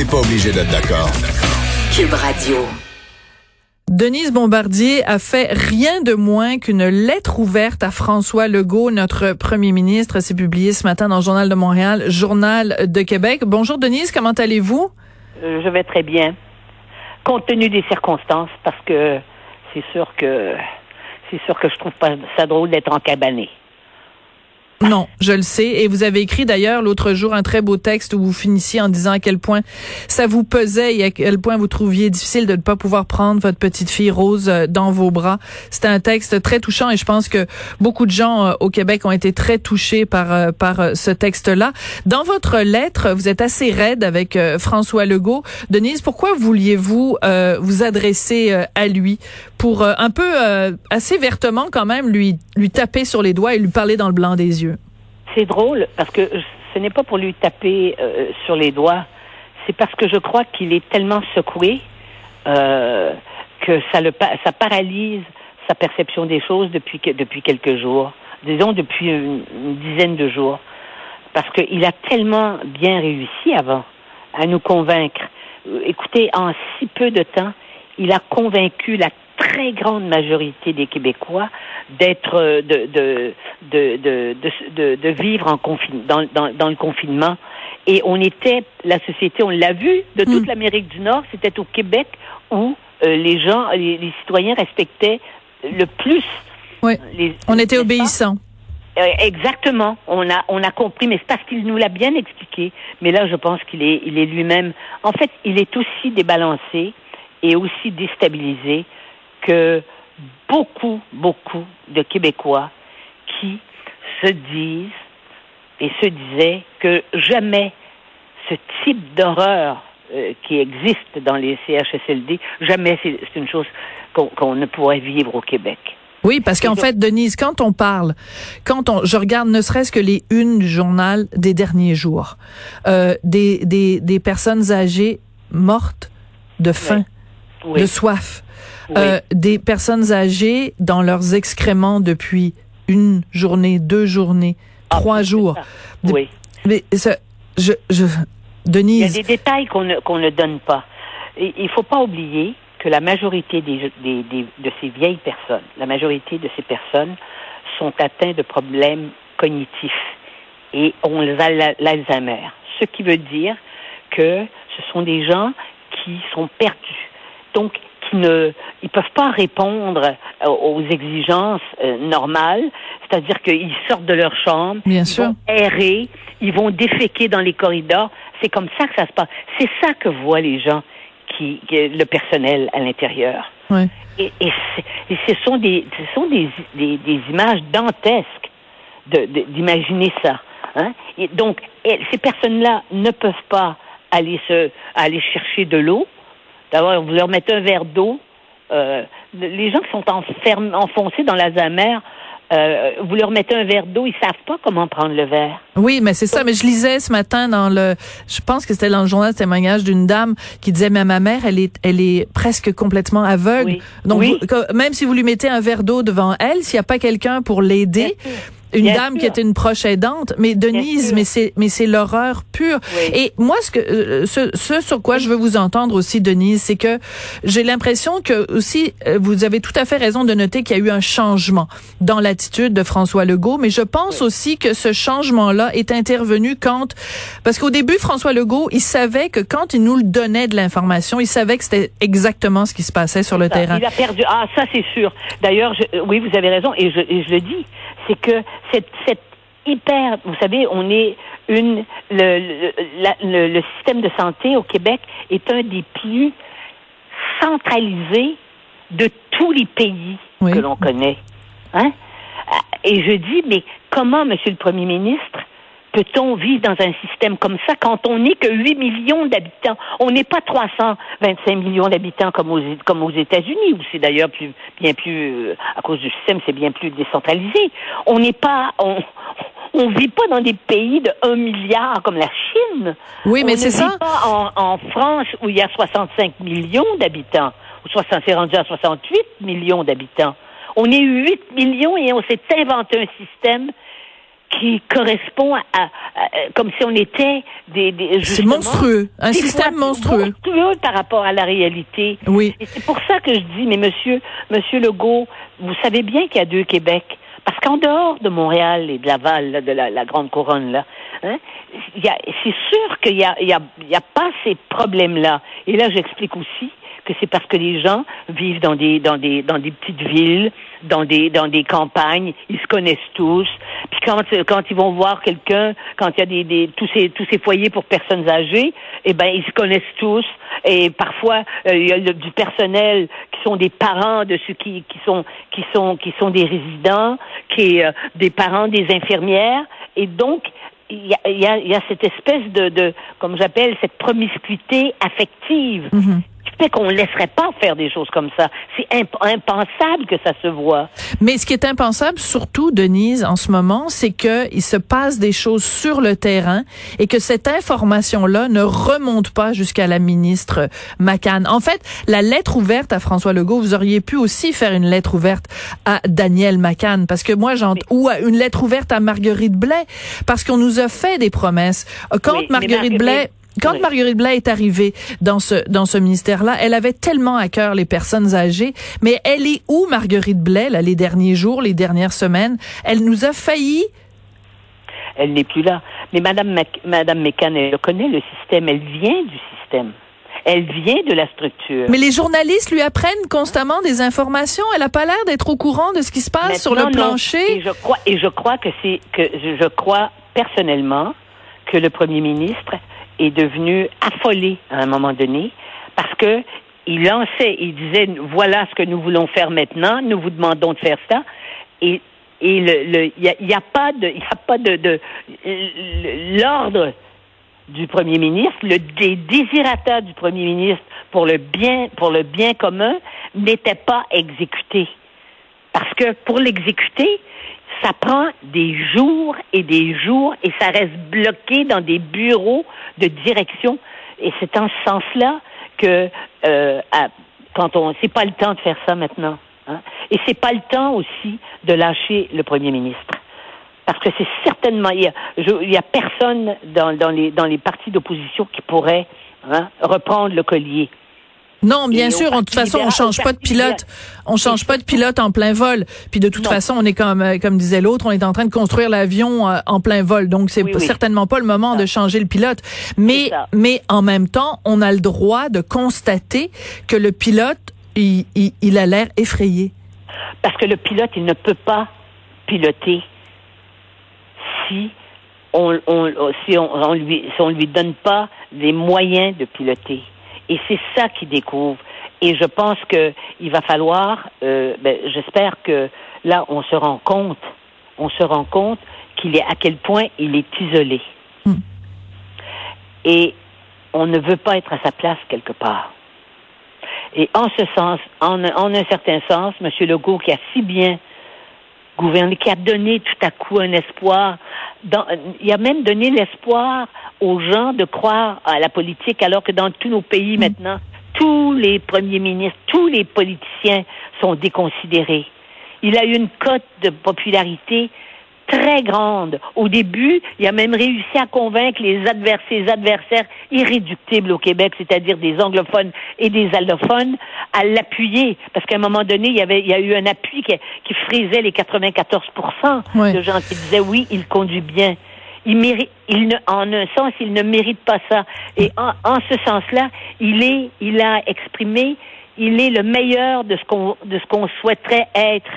n'est pas obligé d'être d'accord. Cube Radio. Denise Bombardier a fait rien de moins qu'une lettre ouverte à François Legault, notre premier ministre. C'est publié ce matin dans le Journal de Montréal, Journal de Québec. Bonjour Denise, comment allez-vous? Euh, je vais très bien. Compte tenu des circonstances, parce que c'est sûr que c'est sûr que je trouve pas ça drôle d'être encabané. Non, je le sais. Et vous avez écrit d'ailleurs l'autre jour un très beau texte où vous finissiez en disant à quel point ça vous pesait et à quel point vous trouviez difficile de ne pas pouvoir prendre votre petite fille Rose euh, dans vos bras. C'était un texte très touchant et je pense que beaucoup de gens euh, au Québec ont été très touchés par euh, par ce texte-là. Dans votre lettre, vous êtes assez raide avec François Legault. Denise, pourquoi vouliez-vous vous adresser à lui? Pour un peu assez vertement quand même lui lui taper sur les doigts et lui parler dans le blanc des yeux? C'est drôle parce que ce n'est pas pour lui taper euh, sur les doigts, c'est parce que je crois qu'il est tellement secoué euh, que ça le ça paralyse sa perception des choses depuis depuis quelques jours, disons depuis une, dizaine de jours, parce qu'il a tellement bien réussi avant à nous convaincre. Écoutez, en si peu de temps, il a convaincu la très grande majorité des Québécois d'être euh, de de, de de, vivre en confine, dans, dans, dans le confinement. Et on était, la société, on l'a vu, de toute hmm. l'Amérique du Nord, c'était au Québec où euh, les gens, les, citoyens respectaient le plus. Oui. on était obéissants. Euh, exactement. On a, on a compris, mais c'est parce qu'il nous l'a bien expliqué. Mais là, je pense qu'il est, il est lui-même. En fait, il est aussi débalancé et aussi déstabilisé que beaucoup, beaucoup de Québécois qui se disent et se disaient que jamais ce type d'horreur euh, qui existe dans les CHSLD, jamais c'est une chose qu'on ne pourrait vivre au Québec. Oui, parce qu'en fait, Denise, quand on parle, quand on, je regarde ne serait-ce que les unes du journal des derniers jours, euh, des, des, des personnes âgées mortes de faim, de soif, euh, des personnes âgées dans leurs excréments depuis une journée, deux journées, ah, trois jours. Oui. Mais ça, je, je, Denise. Il y a des détails qu'on ne, qu'on ne donne pas. Il il faut pas oublier que la majorité des, des, des, de ces vieilles personnes, la majorité de ces personnes sont atteintes de problèmes cognitifs et ont l'Alzheimer. Ce qui veut dire que ce sont des gens qui sont perdus. Donc, ne ils peuvent pas répondre euh, aux exigences euh, normales, c'est-à-dire qu'ils sortent de leur chambre, Bien ils sûr. vont errer, ils vont déféquer dans les corridors. C'est comme ça que ça se passe. C'est ça que voient les gens qui, le personnel à l'intérieur. Ouais. Et, et, ce sont des ce sont des, des, des images dantesques d'imaginer ça. Hein? Et donc ces personnes-là ne peuvent pas aller se aller chercher de l'eau D'abord, vous leur mettez un verre d'eau. Euh, les gens qui sont enfoncés dans la mer, euh, vous leur mettez un verre d'eau, ils savent pas comment prendre le verre. Oui, mais c'est ça. Mais je lisais ce matin dans le, je pense que c'était dans le journal témoignage d'une dame qui disait, mais ma mère, elle est, elle est presque complètement aveugle. Donc, même si vous lui mettez un verre d'eau devant elle, s'il n'y a pas quelqu'un pour l'aider, une dame qui était une proche aidante, mais Denise, mais c'est mais c'est l'horreur pure. Et moi, ce que euh, ce, ce, sur quoi je veux vous entendre aussi, Denise, c'est que j'ai l'impression que aussi euh, vous avez tout à fait raison de noter qu'il y a eu un changement dans l'attitude de François Legault, mais je pense aussi que ce changement-là est intervenu quand parce qu'au début, François Legault, il savait que quand il nous le donnait de l'information, il savait que c'était exactement ce qui se passait sur le terrain. Il a perdu. Ah, ça c'est sûr. D'ailleurs, oui, vous avez raison, et je, et je le dis, c'est que cette, cette hyper, vous savez, on est une, le, le, le, système de santé au Québec est un des plus centralisés de tous les pays que l'on connaît. Hein? Et je dis, mais comment, Monsieur le Premier ministre, peut-on vivre dans un système comme ça quand on n'est que 8 millions d'habitants? On n'est pas 325 millions d'habitants comme aux, comme aux États-Unis, où c'est d'ailleurs plus, bien plus, euh, à cause du système, c'est bien plus décentralisé. On n'est pas, on, on vit pas dans des pays de 1 milliard comme la Chine. Oui, mais c'est ça. On ne vit pas en, en, France où il y a 65 millions d'habitants, ou 60, c'est rendu à 68 millions d'habitants. On est 8 millions et on s'est inventé un système qui correspond à, comme si on était des, des c'est monstrueux, un système monstrueux. monstrueux par rapport à la réalité. Oui. Et c'est pour ça que je dis, mais monsieur, monsieur Legault, vous savez bien qu'il y a deux Québec. Parce qu'en dehors de Montréal et de Laval, de la, grande couronne là, hein, c'est sûr qu'il y a, y a, y a pas ces problèmes-là. Et là, j'explique aussi c'est parce que les gens vivent dans des dans des dans des petites villes, dans des dans des campagnes, ils se connaissent tous. Puis quand quand ils vont voir quelqu'un, quand il y a des, des tous ces tous ces foyers pour personnes âgées, eh ben ils se connaissent tous. Et parfois euh, il y a du personnel qui sont des parents de ceux qui qui sont qui sont qui sont des résidents, qui euh, des parents des infirmières. Et donc il y a, a, y a, cette espèce de, de comme j'appelle, cette promiscuité affective mm-hmm qu'on ne laisserait pas faire des choses comme ça. C'est impensable que ça se voit. Mais ce qui est impensable, surtout, Denise, en ce moment, c'est qu'il se passe des choses sur le terrain et que cette information-là ne remonte pas jusqu'à la ministre McCann. En fait, la lettre ouverte à François Legault, vous auriez pu aussi faire une lettre ouverte à Daniel McCann, parce que moi, j'entends, ou à une lettre ouverte à Marguerite Blais, parce qu'on nous a fait des promesses. Quand Marguerite Blais quand Marguerite Blais est arrivée dans ce dans ce ministère-là, elle avait tellement à cœur les personnes âgées, mais elle est où Marguerite Blais là les derniers jours, les dernières semaines? Elle nous a failli? Elle n'est plus là. Mais Madame Madame Mécan, elle connaît le système, elle vient du système. Elle vient de la structure. Mais les journalistes lui apprennent constamment des informations. Elle n'a pas l'air d'être au courant de ce qui se passe sur le plancher. Et je crois, et je crois que c'est que je crois personnellement que le premier ministre est devenu affolé à un moment donné parce que il lançait, il disait voilà ce que nous voulons faire maintenant, nous vous demandons de faire ça et et le il y a, pas de y a pas de, de l'ordre du premier ministre, le des désirata du premier ministre pour le bien pour le bien commun n'était pas exécuté. Parce que pour l'exécuter, ça prend des jours et des jours et ça reste bloqué dans des bureaux de direction. Et c'est en ce sens-là que euh, quand on c'est pas le temps de faire ça maintenant. Hein? Et c'est pas le temps aussi de lâcher le premier ministre. Parce que c'est certainement il y a, personne dans, dans les dans les partis d'opposition qui pourrait hein, reprendre le collier. Non, bien sûr. de toute façon, on change pas de pilote. On change pas de pilote en plein vol. Puis de toute façon, on est comme euh, comme disait l'autre, on est en train de construire l'avion euh, en plein vol. Donc c'est certainement pas le moment de changer le pilote. Mais mais en même temps, on a le droit de constater que le pilote il, il, a l'air effrayé. Parce que le pilote, il ne peut pas piloter si on, on si on, on lui si on lui donne pas les moyens de piloter. Et c'est ça qu'il découvre. Et je pense qu'il va falloir, euh, ben, j'espère que là, on se rend compte, on se rend compte qu'il est à quel point il est isolé. Hmm. Et on ne veut pas être à sa place quelque part. Et en ce sens, en, en un certain sens, M. Legault, qui a si bien gouverné, qui a donné tout à coup un espoir, dans, il a même donné l'espoir aux gens de croire à la politique, alors que dans tous nos pays mm. maintenant, tous les premiers ministres, tous les politiciens sont déconsidérés. Il a eu une cote de popularité très grande. Au début, il a même réussi à convaincre les adversaires, ses adversaires irréductibles au Québec, c'est-à-dire des anglophones et des allophones, à l'appuyer. Parce qu'à un moment donné, il y avait, il y a eu un appui qui, qui frisait les 94 de gens qui disaient oui, il conduit bien il mérite, il ne, en un sens, il ne mérite pas ça. Et en, en ce sens-là, il est, il a exprimé, il est le meilleur de ce qu'on, de ce qu'on souhaiterait être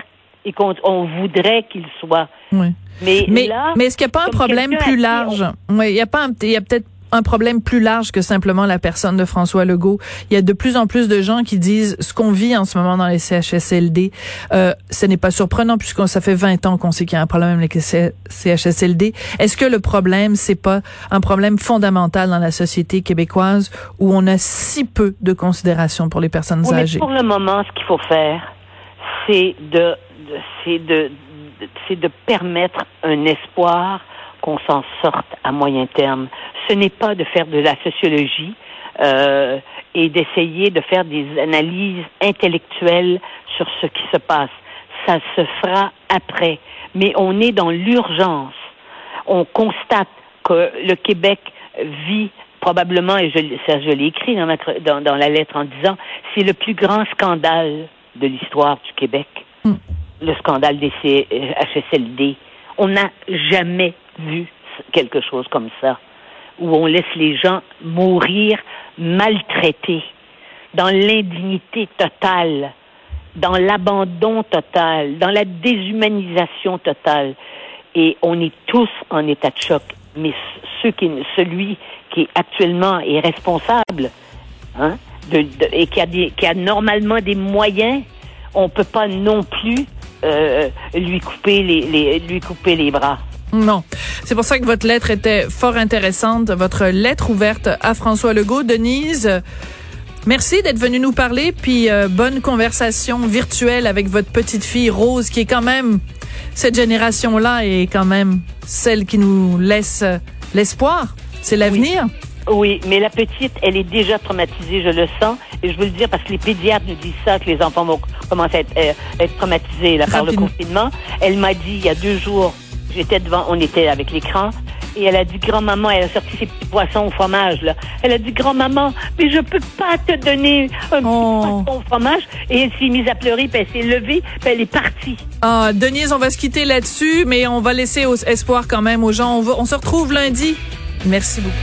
et qu'on on voudrait qu'il soit. Oui. Mais, mais, mais est-ce qu'il n'y a pas un problème plus large? Oui, il y a pas, il y a peut-être un problème plus large que simplement la personne de François Legault. Il y a de plus en plus de gens qui disent ce qu'on vit en ce moment dans les CHSLD. Euh, ce n'est pas surprenant puisqu'on ça fait 20 ans qu'on sait qu'il y a un problème avec les CHSLD. Est-ce que le problème c'est pas un problème fondamental dans la société québécoise où on a si peu de considération pour les personnes âgées? Pour le moment, ce qu'il faut faire, c'est de, de c'est de c'est de permettre un espoir qu'on s'en sorte à moyen terme. Ce n'est pas de faire de la sociologie euh, et d'essayer de faire des analyses intellectuelles sur ce qui se passe. Ça se fera après. Mais on est dans l'urgence. on constate que le Québec vit probablement, et je, ça, je l'ai écrit dans, la lettre en disant, c'est le plus grand scandale de l'histoire du Québec, hmm. Le scandale des HSLD. On n'a jamais vu quelque chose comme ça, où on laisse les gens mourir maltraités, dans l'indignité totale, dans l'abandon total, dans la déshumanisation totale. Et on est tous en état de choc. Mais ceux qui, celui qui actuellement est responsable, hein, et qui a, des, qui a normalement des moyens, on peut pas non plus euh, lui couper les, les, lui couper les bras. Non. C'est pour ça que votre lettre était fort intéressante, votre lettre ouverte à François Legault. Denise, merci d'être venue nous parler, puis euh, bonne conversation virtuelle avec votre petite fille Rose, qui est quand même, cette génération-là est quand même celle qui nous laisse l'espoir. C'est l'avenir. Oui. Mais la petite, elle est déjà traumatisée, je le sens, et je veux le dire parce que les pédiatres nous disent ça, que les enfants vont commencer à être, euh, traumatisés par le confinement. Elle m'a dit il y a deux jours, J'étais devant, on était avec l'écran. Et elle a dit, grand-maman, elle a sorti ses petits poissons au fromage, là. Elle a dit, grand-maman, mais je peux pas te donner un petit oh. poisson au fromage. Et elle s'est mise à pleurer, puis elle s'est levée, puis elle est partie. Ah, Denise, on va se quitter là-dessus, mais on va laisser espoir quand même aux gens. On, on se retrouve lundi. Merci beaucoup.